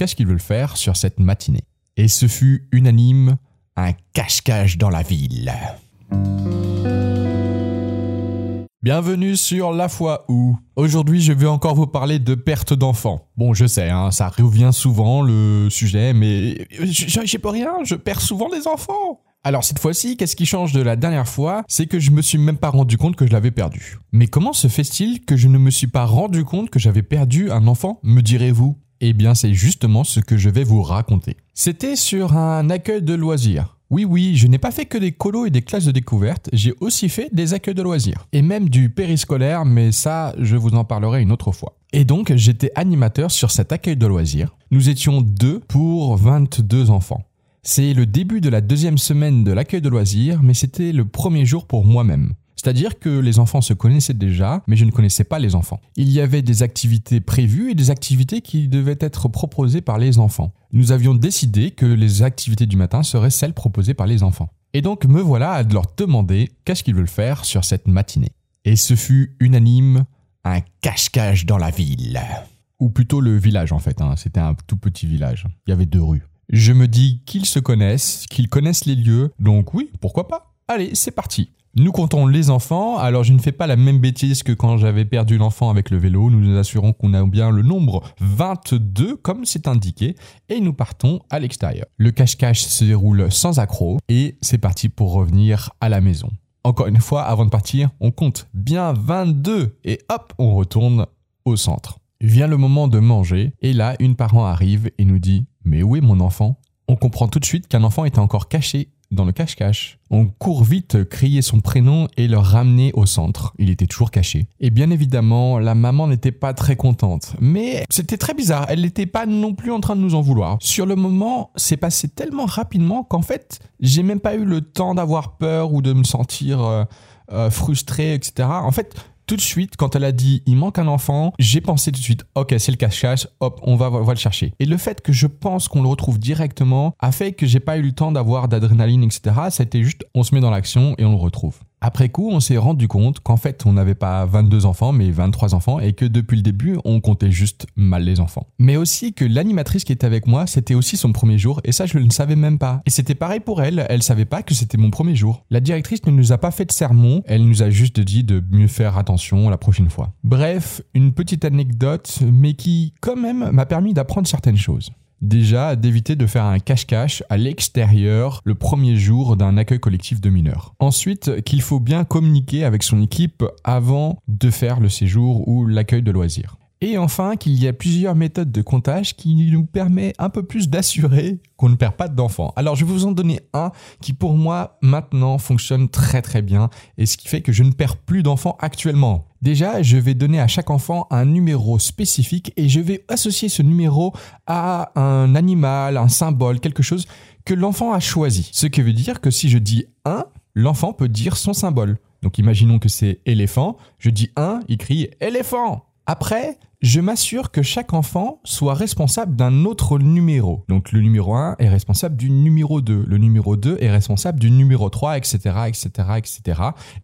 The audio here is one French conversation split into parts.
qu'est-ce qu'ils veulent faire sur cette matinée. Et ce fut unanime, un cache-cache dans la ville. Bienvenue sur La Foi Où. Aujourd'hui, je vais encore vous parler de perte d'enfants. Bon, je sais, hein, ça revient souvent le sujet, mais j'ai pas rien, je perds souvent des enfants. Alors cette fois-ci, qu'est-ce qui change de la dernière fois? C'est que je me suis même pas rendu compte que je l'avais perdu. Mais comment se fait-il que je ne me suis pas rendu compte que j'avais perdu un enfant, me direz-vous? Eh bien, c'est justement ce que je vais vous raconter. C'était sur un accueil de loisirs. Oui, oui, je n'ai pas fait que des colos et des classes de découverte, j'ai aussi fait des accueils de loisirs. Et même du périscolaire, mais ça, je vous en parlerai une autre fois. Et donc, j'étais animateur sur cet accueil de loisirs. Nous étions deux pour 22 enfants. C'est le début de la deuxième semaine de l'accueil de loisirs, mais c'était le premier jour pour moi-même. C'est-à-dire que les enfants se connaissaient déjà, mais je ne connaissais pas les enfants. Il y avait des activités prévues et des activités qui devaient être proposées par les enfants. Nous avions décidé que les activités du matin seraient celles proposées par les enfants. Et donc me voilà à leur demander qu'est-ce qu'ils veulent faire sur cette matinée. Et ce fut unanime, un cache-cache dans la ville. Ou plutôt le village en fait, hein. c'était un tout petit village. Il y avait deux rues. Je me dis qu'ils se connaissent, qu'ils connaissent les lieux, donc oui, pourquoi pas Allez, c'est parti nous comptons les enfants, alors je ne fais pas la même bêtise que quand j'avais perdu l'enfant avec le vélo, nous nous assurons qu'on a bien le nombre 22 comme c'est indiqué, et nous partons à l'extérieur. Le cache-cache se déroule sans accroc, et c'est parti pour revenir à la maison. Encore une fois, avant de partir, on compte bien 22, et hop, on retourne au centre. Vient le moment de manger, et là, une parent arrive et nous dit « Mais où est mon enfant ?» On comprend tout de suite qu'un enfant était encore caché dans le cache-cache. On court vite crier son prénom et le ramener au centre. Il était toujours caché. Et bien évidemment, la maman n'était pas très contente. Mais c'était très bizarre. Elle n'était pas non plus en train de nous en vouloir. Sur le moment, c'est passé tellement rapidement qu'en fait, j'ai même pas eu le temps d'avoir peur ou de me sentir euh, euh, frustré, etc. En fait, tout de suite, quand elle a dit il manque un enfant, j'ai pensé tout de suite, ok, c'est le cache-cache, hop, on va, va le chercher. Et le fait que je pense qu'on le retrouve directement a fait que j'ai pas eu le temps d'avoir d'adrénaline, etc. Été juste, on se met dans l'action et on le retrouve. Après coup, on s'est rendu compte qu'en fait, on n'avait pas 22 enfants, mais 23 enfants, et que depuis le début, on comptait juste mal les enfants. Mais aussi que l'animatrice qui était avec moi, c'était aussi son premier jour, et ça, je ne savais même pas. Et c'était pareil pour elle, elle savait pas que c'était mon premier jour. La directrice ne nous a pas fait de sermon, elle nous a juste dit de mieux faire attention la prochaine fois. Bref, une petite anecdote, mais qui, quand même, m'a permis d'apprendre certaines choses. Déjà, d'éviter de faire un cache-cache à l'extérieur le premier jour d'un accueil collectif de mineurs. Ensuite, qu'il faut bien communiquer avec son équipe avant de faire le séjour ou l'accueil de loisirs. Et enfin, qu'il y a plusieurs méthodes de comptage qui nous permet un peu plus d'assurer qu'on ne perd pas d'enfants. Alors, je vais vous en donner un qui, pour moi, maintenant fonctionne très très bien et ce qui fait que je ne perds plus d'enfants actuellement. Déjà, je vais donner à chaque enfant un numéro spécifique et je vais associer ce numéro à un animal, un symbole, quelque chose que l'enfant a choisi. Ce qui veut dire que si je dis 1, l'enfant peut dire son symbole. Donc imaginons que c'est éléphant, je dis 1, il crie éléphant. Après, je m'assure que chaque enfant soit responsable d'un autre numéro. Donc le numéro 1 est responsable du numéro 2, le numéro 2 est responsable du numéro 3, etc., etc., etc.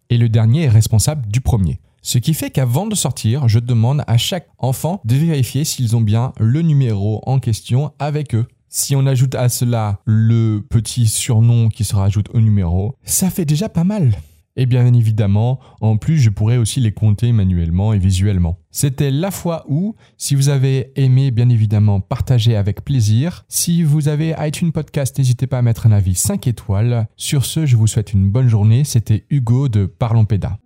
Et le dernier est responsable du premier. Ce qui fait qu'avant de sortir, je demande à chaque enfant de vérifier s'ils ont bien le numéro en question avec eux. Si on ajoute à cela le petit surnom qui se rajoute au numéro, ça fait déjà pas mal. Et bien évidemment, en plus, je pourrais aussi les compter manuellement et visuellement. C'était la fois où, si vous avez aimé, bien évidemment, partagez avec plaisir. Si vous avez iTunes Podcast, n'hésitez pas à mettre un avis 5 étoiles. Sur ce, je vous souhaite une bonne journée. C'était Hugo de Parlons Pédas.